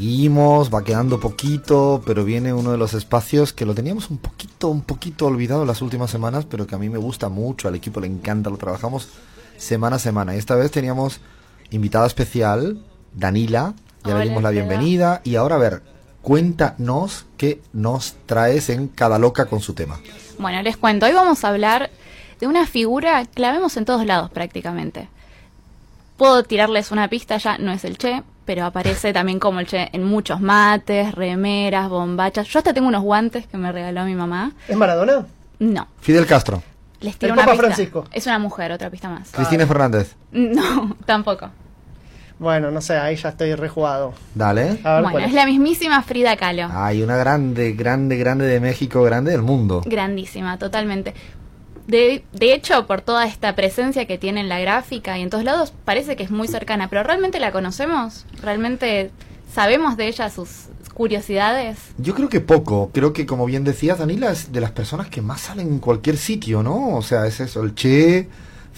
seguimos, va quedando poquito, pero viene uno de los espacios que lo teníamos un poquito, un poquito olvidado las últimas semanas, pero que a mí me gusta mucho, al equipo le encanta, lo trabajamos semana a semana. Y esta vez teníamos invitada especial, Danila, ya le dimos la bienvenida, y ahora a ver, cuéntanos qué nos traes en Cada Loca con su tema. Bueno, les cuento, hoy vamos a hablar de una figura que la vemos en todos lados prácticamente. Puedo tirarles una pista ya, no es el Che, pero aparece también como el Che en muchos mates, remeras, bombachas. Yo hasta tengo unos guantes que me regaló mi mamá. ¿Es Maradona? No. Fidel Castro. Les tiro El una Papa pista. Francisco. Es una mujer, otra pista más. Cristina Fernández. No, tampoco. Bueno, no sé, ahí ya estoy rejugado. Dale. A ver Bueno, es es. la mismísima Frida Kahlo. Hay una grande, grande, grande de México, grande del mundo. Grandísima, totalmente. De, de hecho, por toda esta presencia que tiene en la gráfica y en todos lados, parece que es muy cercana, pero ¿realmente la conocemos? ¿Realmente sabemos de ella sus curiosidades? Yo creo que poco. Creo que, como bien decías, Danila es de las personas que más salen en cualquier sitio, ¿no? O sea, es eso, el Che,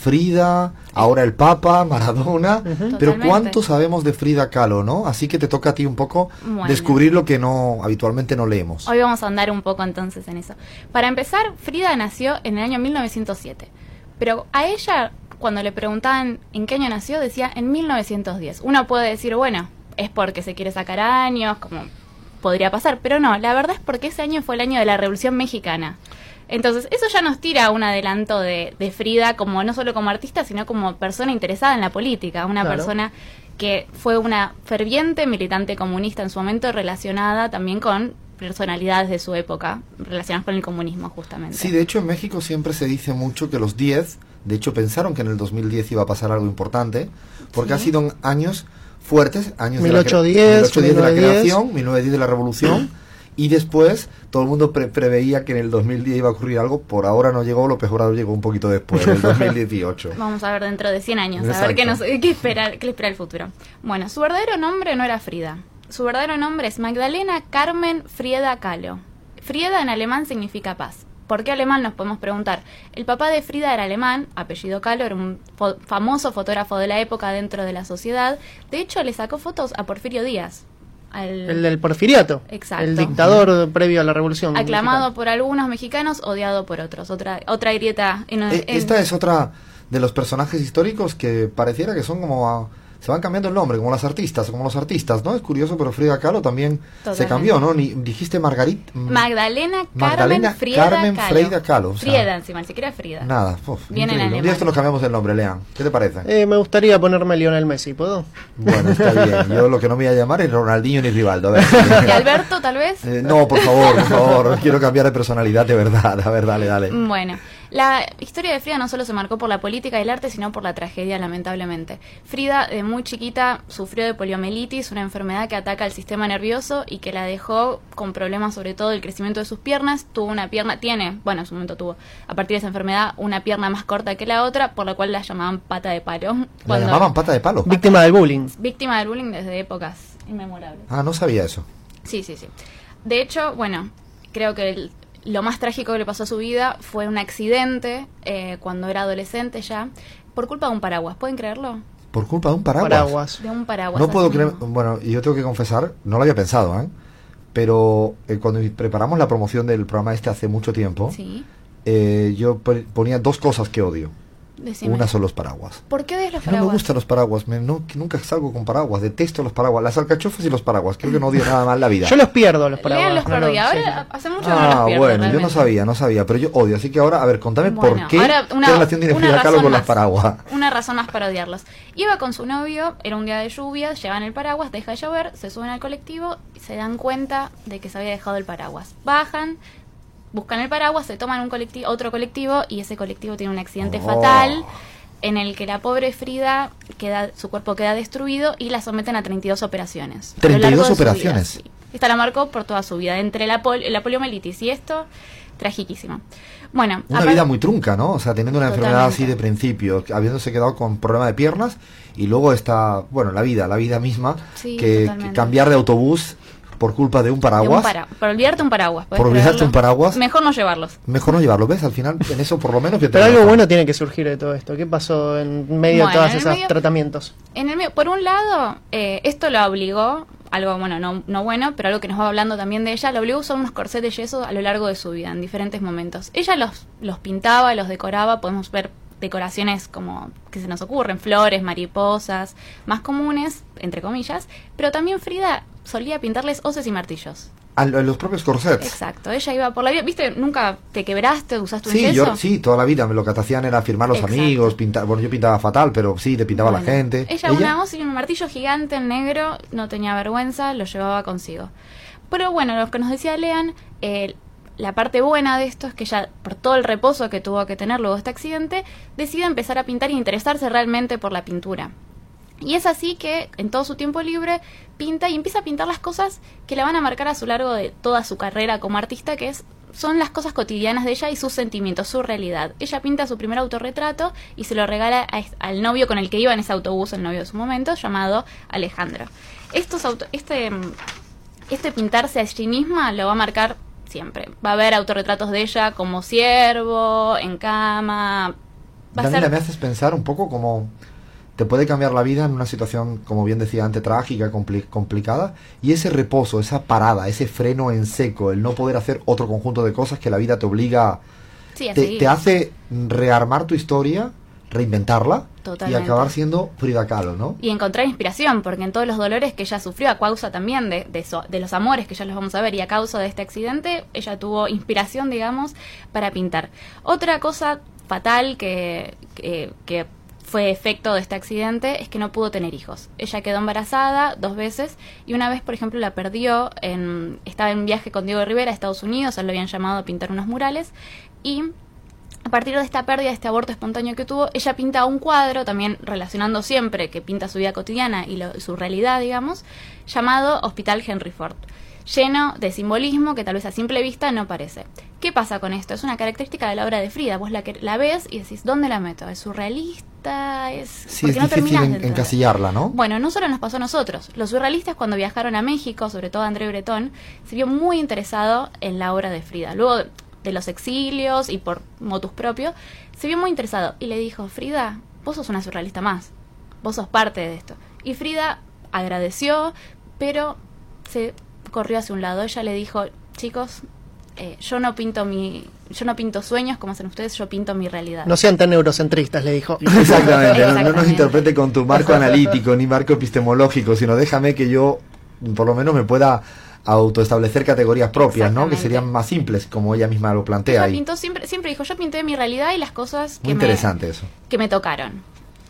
Frida, ahora el Papa, Maradona. Pero Totalmente. ¿cuánto sabemos de Frida Kahlo, no? Así que te toca a ti un poco Bueno. descubrir lo que no habitualmente no leemos. Hoy vamos a andar un poco entonces en eso. Para empezar, Frida nació en el año 1907. Pero a ella, cuando le preguntaban en qué año nació, decía en 1910. Uno puede decir, bueno, es porque se quiere sacar años, como podría pasar. Pero no, la verdad es porque ese año fue el año de la Revolución Mexicana. Entonces, eso ya nos tira un adelanto de, de Frida, como no solo como artista, sino como persona interesada en la política, una Claro. persona que fue una ferviente militante comunista en su momento, relacionada también con personalidades de su época, relacionadas con el comunismo justamente. Sí, de hecho en México siempre se dice mucho que los 10, de hecho pensaron que en el 2010 iba a pasar algo importante, porque Sí. ha sido años fuertes, años 1810, de la, cre- 1810 de la 1910. creación, 1910 de la revolución, y después todo el mundo pre- preveía que en el 2010 iba a ocurrir algo, por ahora no llegó, López Obrador llegó un poquito después, en el 2018. Vamos a ver dentro de 100 años, a ver qué, nos, qué, espera, qué espera el futuro. Bueno, su verdadero nombre no era Frida. Su verdadero nombre es Magdalena Carmen Frieda Kahlo. Frieda en alemán significa paz. ¿Por qué alemán? Nos podemos preguntar. El papá de Frida era alemán, apellido Kahlo, era un fo- famoso fotógrafo de la época dentro de la sociedad. De hecho, le sacó fotos a Porfirio Díaz. Al- El del porfiriato. Exacto. El dictador previo a la revolución. aclamado mexicana. por algunos mexicanos, odiado por otros. Otra, otra grieta. en- Eh, en- Esta es otra de los personajes históricos que pareciera que son como... se van cambiando el nombre, como las artistas, como los artistas, ¿no? Es curioso, pero Frida Kahlo también se cambió, ¿no? Ni, dijiste Margarit... Magdalena Carmen Magdalena Frieda Carmen Kahlo. Frida Kahlo, o sea, Frieda encima, ni siquiera Frida. Nada, uf, Viene en. Un día esto nos cambiamos el nombre, Lean. ¿Qué te parece? Eh, me gustaría ponerme Lionel Messi, ¿puedo? Bueno, está bien. Yo lo que no me voy a llamar es Ronaldinho ni Rivaldo. A ver. ¿Y Alberto, tal vez? Eh, no, por favor, por favor. Quiero cambiar de personalidad de verdad. A ver, dale, dale. Bueno, la historia de Frida no solo se marcó por la política y el arte, sino por la tragedia, lamentablemente. Frida, de muy chiquita, sufrió de poliomielitis, una enfermedad que ataca al sistema nervioso y que la dejó con problemas sobre todo del crecimiento de sus piernas. Tuvo una pierna, tiene, bueno, en su momento tuvo, a partir de esa enfermedad, una pierna más corta que la otra, por lo cual la llamaban pata de palo. ¿La llamaban pata de palo? Víctima del bullying. Víctima del bullying desde épocas inmemorables. Ah, no sabía eso. Sí, sí, sí. De hecho, bueno, creo que el- lo más trágico que le pasó a su vida fue un accidente eh, cuando era adolescente ya, por culpa de un paraguas. ¿Pueden creerlo? Por culpa de un paraguas. Paraguas. De un paraguas. No puedo creer. Bueno, y yo tengo que confesar, no lo había pensado, ¿eh? Pero eh, cuando preparamos la promoción del programa este hace mucho tiempo, Sí. eh, yo pon- ponía dos cosas que odio. Decime. Una son los paraguas. ¿Por qué de los Que no me paraguas? gustan los paraguas, me- no, nunca salgo con paraguas, detesto los paraguas, las alcachofas y los paraguas, creo que no odio nada más la vida. Yo los pierdo, los paraguas. Lean los no, Ahora sí. hace mucho que no los Ah, pierdo. bueno, yo no sabía, no sabía, pero yo odio, así que ahora, a ver, contame Bueno, por qué, ahora una- qué relación tiene una Frida Kahlo razón con las más. paraguas. Una razón más para odiarlos. Iba con su novio, era un día de lluvia, llevan el paraguas, deja de llover, se suben al colectivo y se dan cuenta de que se había dejado el paraguas. Bajan, buscan el paraguas, se toman un colectivo, otro colectivo y ese colectivo tiene un accidente Oh. fatal en el que la pobre Frida queda, su cuerpo queda destruido y la someten a 32 operaciones. A lo 32 largo de su vida, operaciones. sí. Esta la marcó por toda su vida. Entre la, pol- la poliomielitis y esto, tragiquísima. Bueno, Una vida muy trunca, ¿no? O sea, teniendo una enfermedad así de principio, habiéndose quedado con problema de piernas y luego está, bueno, la vida, la vida misma, Sí, que, cambiar de autobús por culpa de un de un paraguas, para- por olvidarte un paraguas. ¿puedes Por olvidarte un paraguas. Mejor no llevarlos. mejor no llevarlo, ¿ves? Al final, en eso por lo menos... Pero algo bueno tiene que surgir de todo esto. ¿Qué pasó en medio Bueno, de todos esos medio- tratamientos? En el medio- por un lado, eh, esto lo obligó algo, bueno, no, no bueno, pero algo que nos va hablando también de ella, la obligó a usar unos corsés de yeso a lo largo de su vida, en diferentes momentos. Ella los, los pintaba, los decoraba, podemos ver decoraciones como que se nos ocurren, flores, mariposas, más comunes, entre comillas, pero también Frida solía pintarles hoces y martillos. A lo- los propios corsets. Exacto, ella iba por la vida, ¿viste? ¿Nunca te quebraste, usaste un Sí, yeso? yo, sí, toda la vida lo que te hacían era firmar los Exacto. amigos, pintar, bueno, yo pintaba fatal, pero sí, le pintaba a la Bueno, gente. Ella, una hoz y un martillo gigante en negro, no tenía vergüenza, lo llevaba consigo. Pero bueno, lo que nos decía Lean, eh, la parte buena de esto es que ella, por todo el reposo que tuvo que tener luego de este accidente, decide empezar a pintar y interesarse realmente por la pintura. Y es así que en todo su tiempo libre pinta y empieza a pintar las cosas que la van a marcar a su largo de toda su carrera como artista, que es son las cosas cotidianas de ella y sus sentimientos, su realidad. Ella pinta su primer autorretrato y se lo regala al novio con el que iba en ese autobús, el novio de su momento, llamado Alejandro. Estos auto- este, este pintarse a sí misma lo va a marcar siempre. Va a haber autorretratos de ella como siervo, en cama. Va a Daniela, ser me haces pensar un poco como te puede cambiar la vida en una situación, como bien decía antes, trágica, compli- complicada, y ese reposo, esa parada, ese freno en seco, el no poder hacer otro conjunto de cosas que la vida te obliga, sí, te hace rearmar tu historia, reinventarla Totalmente. y acabar siendo Frida Kahlo, ¿no? y encontrar inspiración, porque en todos los dolores que ella sufrió a causa también de, de, eso- de los amores que ya los vamos a ver y a causa de este accidente, ella tuvo inspiración, digamos, para pintar. Otra cosa fatal que, que, que fue efecto de este accidente es que no pudo tener hijos. Ella quedó embarazada dos veces y una vez, por ejemplo, la perdió. En, estaba en viaje con Diego Rivera a Estados Unidos, él lo habían llamado a pintar unos murales y a partir de esta pérdida, de este aborto espontáneo que tuvo, ella pinta un cuadro, también relacionando siempre que pinta su vida cotidiana y lo- su realidad, digamos, llamado Hospital Henry Ford, lleno de simbolismo que tal vez a simple vista no parece. ¿Qué pasa con esto? Es una característica de la obra de Frida. Vos la, que- la ves y decís, ¿dónde la meto? ¿Es surrealista? ¿Es...? Sí, porque es no difícil en- encasillarla, ¿no? Bueno, no solo nos pasó a nosotros. Los surrealistas cuando viajaron a México, sobre todo André Breton, se vio muy interesado en la obra de Frida. Luego de los exilios y por motus propio, se vio muy interesado y le dijo, Frida, vos sos una surrealista más. Vos sos parte de esto. Y Frida agradeció, pero se corrió hacia un lado. Ella le dijo, chicos, eh, yo no pinto mi, yo no pinto sueños como hacen ustedes, yo pinto mi realidad. No sean tan eurocentristas, le dijo. Exactamente, no- no, nos interprete con tu marco analítico ni marco epistemológico, sino déjame que yo por lo menos me pueda autoestablecer categorías propias, ¿no? Que serían más simples, como ella misma lo plantea Ella pintó siempre, siempre dijo, yo pinté mi realidad y las cosas que Muy me, interesante eso. que me tocaron.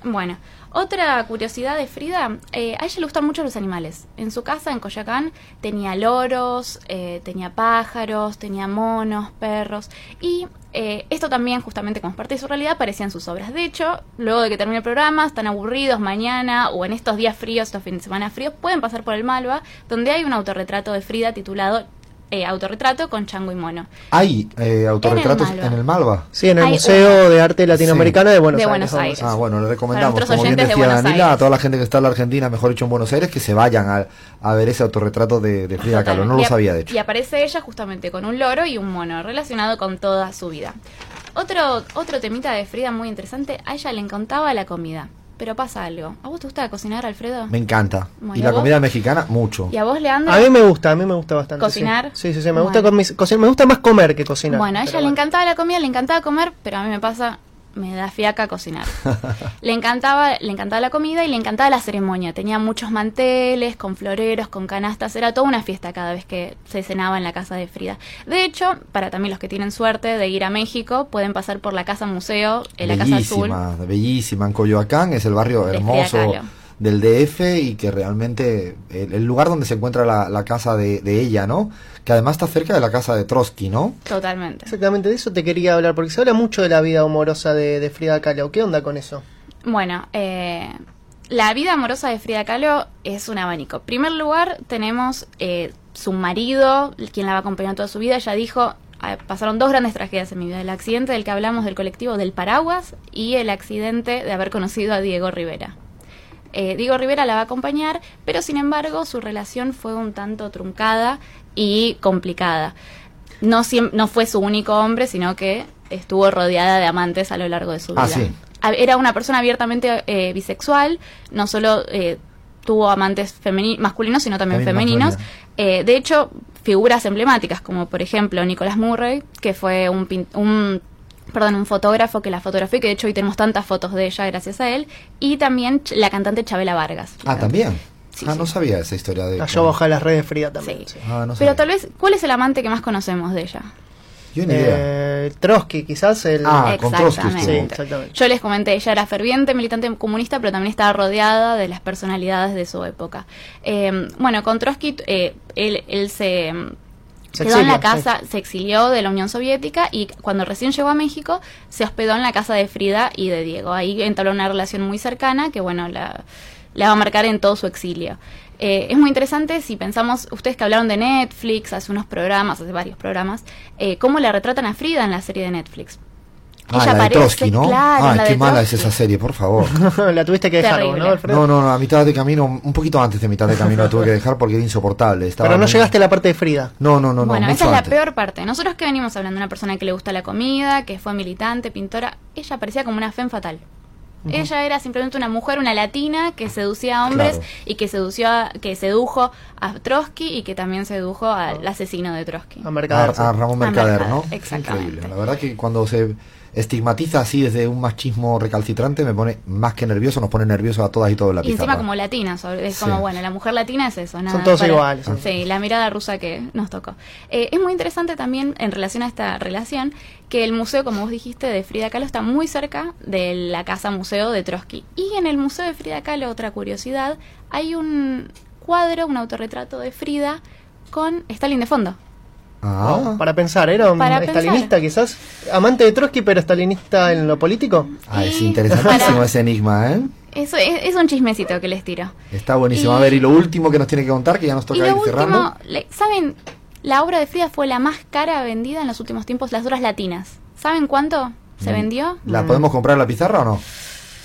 Bueno, otra curiosidad de Frida, eh, a ella le gustan mucho los animales. En su casa, en Coyacán, tenía loros, eh, tenía pájaros, tenía monos, perros. Y eh, esto también, justamente como parte de su realidad, aparecía en sus obras. De hecho, luego de que termine el programa, están aburridos mañana o en estos días fríos, estos fines de semana fríos, pueden pasar por el Malva, donde hay un autorretrato de Frida titulado eh, Autorretrato con Chango y Mono. Hay eh, autorretratos en el Malva. Sí, en el Hay Museo de Arte Latinoamericano de Buenos De Aires. Buenos. Aires. Ah, bueno, le recomendamos, como bien oyentes de decía Buenos Danila, a toda la gente que está en la Argentina, mejor dicho en Buenos Aires, que se vayan a, a ver ese autorretrato de, de Frida Kahlo. No Y lo sabía, de hecho. Y aparece ella justamente con un loro y un mono, relacionado con toda su vida. Otro, otro temita de Frida muy interesante, a ella le encantaba la comida. Pero pasa algo. ¿A vos te gusta cocinar, Alfredo? Me encanta. Bueno, y la ¿vos? comida mexicana, mucho. ¿Y a vos, Leandro? A mí me gusta, a mí me gusta bastante. sí. ¿Cocinar? Sí, sí, sí, me Bueno. gusta con mis- cocinar, me gusta más comer que cocinar. Bueno, a ella pero le bueno. encantaba la comida, le encantaba comer, pero a mí me pasa, me da fiaca cocinar. le encantaba, le encantaba la comida y le encantaba la ceremonia. Tenía muchos manteles, con floreros, con canastas, era toda una fiesta cada vez que se cenaba en la casa de Frida. De hecho, para también los que tienen suerte de ir a México, pueden pasar por la casa museo, en la casa azul. bellísima, bellísima. En Coyoacán es el barrio hermoso. Del DF y que realmente el, el lugar donde se encuentra la, la casa de, de ella, ¿no? Que además está cerca de la casa de Trotsky, ¿no? Totalmente. Exactamente, de eso te quería hablar, porque se habla mucho de la vida amorosa de, de Frida Kahlo. ¿Qué onda con eso? Bueno, eh, la vida amorosa de Frida Kahlo es un abanico. En primer lugar, tenemos eh, su marido, quien la va a acompañar toda su vida. Ella dijo, "Ah, pasaron dos grandes tragedias en mi vida. El accidente del que hablamos del colectivo del Paraguas y el accidente de haber conocido a Diego Rivera. Eh, Diego Rivera la va a acompañar, pero sin embargo su relación fue un tanto truncada y complicada. No, no fue su único hombre, sino que estuvo rodeada de amantes a lo largo de su vida. Ah, sí. A- Era una persona abiertamente eh, bisexual, no solo eh, tuvo amantes masculinos, sino también, También femeninos. Eh, de hecho, figuras emblemáticas, como por ejemplo Nicholas Murray, que fue un, pin- un perdón, un fotógrafo que la fotografió y que de hecho hoy tenemos tantas fotos de ella gracias a él, y también la cantante Chabela Vargas. Ah, también. Sí, ah, sí. no sabía esa historia de... La yo baja las redes Frida también. Sí. sí. Ah, no Pero tal vez, ¿cuál es el amante que más conocemos de ella? Yo ni idea. Eh, Trotsky, quizás el. Ah, con Trotsky Exactamente. sí, estuvo. exactamente. Yo les comenté, ella era ferviente militante comunista, pero también estaba rodeada de las personalidades de su época. Eh, bueno, con Trotsky, eh, él, él se Se quedó en la casa, se exilió de la Unión Soviética y cuando recién llegó a México se hospedó en la casa de Frida y de Diego. Ahí entabló una relación muy cercana que, bueno, la, la va a marcar en todo su exilio. Eh, es muy interesante si pensamos, ustedes que hablaron de Netflix, hace unos programas, hace varios programas, eh, cómo la retratan a Frida en la serie de Netflix. Ah, Ella la de Trotsky, ¿no? claro, ah, qué mala es esa serie, por favor. la tuviste que dejar. ¿no, Alfredo? No, no, no, a mitad de camino, un poquito antes de mitad de camino la tuve que dejar porque era insoportable. Estaba Pero no muy- llegaste a la parte de Frida. No, no, no, no. bueno, esa es la antes. peor parte. Nosotros que venimos hablando de una persona que le gusta la comida, que fue militante, pintora, ella parecía como una femme fatal. Ella era simplemente una mujer, una latina que seducía a hombres Claro. y que sedució, a- que sedujo a Trotsky y que también sedujo al asesino de Trotsky. A Mercader. a Ramón A Mercader, ¿no? exactamente. Increíble. La verdad que cuando se estigmatiza así desde un machismo recalcitrante me pone más que nervioso, nos pone nerviosos a todas y todos en la Y encima como latina, sobre- es Sí. como, bueno, la mujer latina es eso. Nada Son todos para- iguales. Sí, la mirada rusa que nos tocó. Eh, es muy interesante también en relación a esta relación que el museo, como vos dijiste, de Frida Kahlo está muy cerca de la casa museo de Trotsky. Y en el museo de Frida Kahlo, otra curiosidad, hay un cuadro, un autorretrato de Frida con Stalin de fondo. Ah, No, para pensar, era un Para estalinista quizás, amante de Trotsky, pero estalinista en lo político. Ah, es Y interesantísimo para- ese enigma, ¿eh? Eso es, es un chismecito que les tiro. Está buenísimo. Y- A ver, y lo último que nos tiene que contar, que ya nos Y toca lo ir último, cerrando. le- ¿saben? La obra de Frida fue la más cara vendida en los últimos tiempos, las obras latinas. ¿Saben cuánto se Mm. vendió? ¿La podemos comprar en la pizarra o no?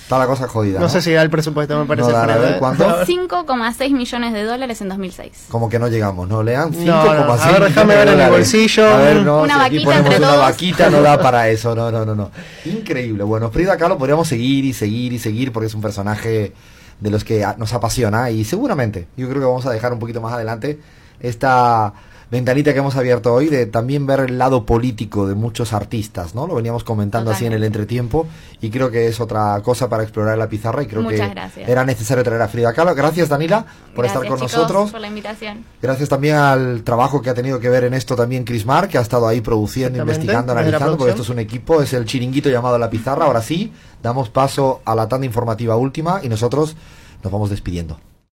Está la cosa jodida. No sé si da el presupuesto, me parece. No a ver, ¿eh? ¿cuánto? 5,6 millones de dólares en 2006. Como que no llegamos, ¿no? Lean No, 5,6 no, a ver, déjame millones ver en el bolsillo. A ver, no, Una si aquí vaquita ponemos entre una todos. vaquita, no da para eso, no, no, no, no. Increíble. Bueno, Frida Kahlo podríamos seguir y seguir y seguir porque es un personaje de los que nos apasiona y seguramente, yo creo que vamos a dejar un poquito más adelante esta ventanita que hemos abierto hoy de también ver el lado político de muchos artistas, ¿no? Lo veníamos comentando así en el entretiempo y creo que es otra cosa para explorar en la pizarra y creo Muchas que gracias. era necesario traer a Frida Kahlo. Gracias Danila por Gracias, estar con chicos, nosotros. por la invitación. Gracias también al trabajo que ha tenido que ver en esto también Chris Mar, que ha estado ahí produciendo, investigando, analizando, porque esto es un equipo, es el chiringuito llamado La Pizarra. Ahora sí, damos paso a la tanda informativa última y nosotros nos vamos despidiendo.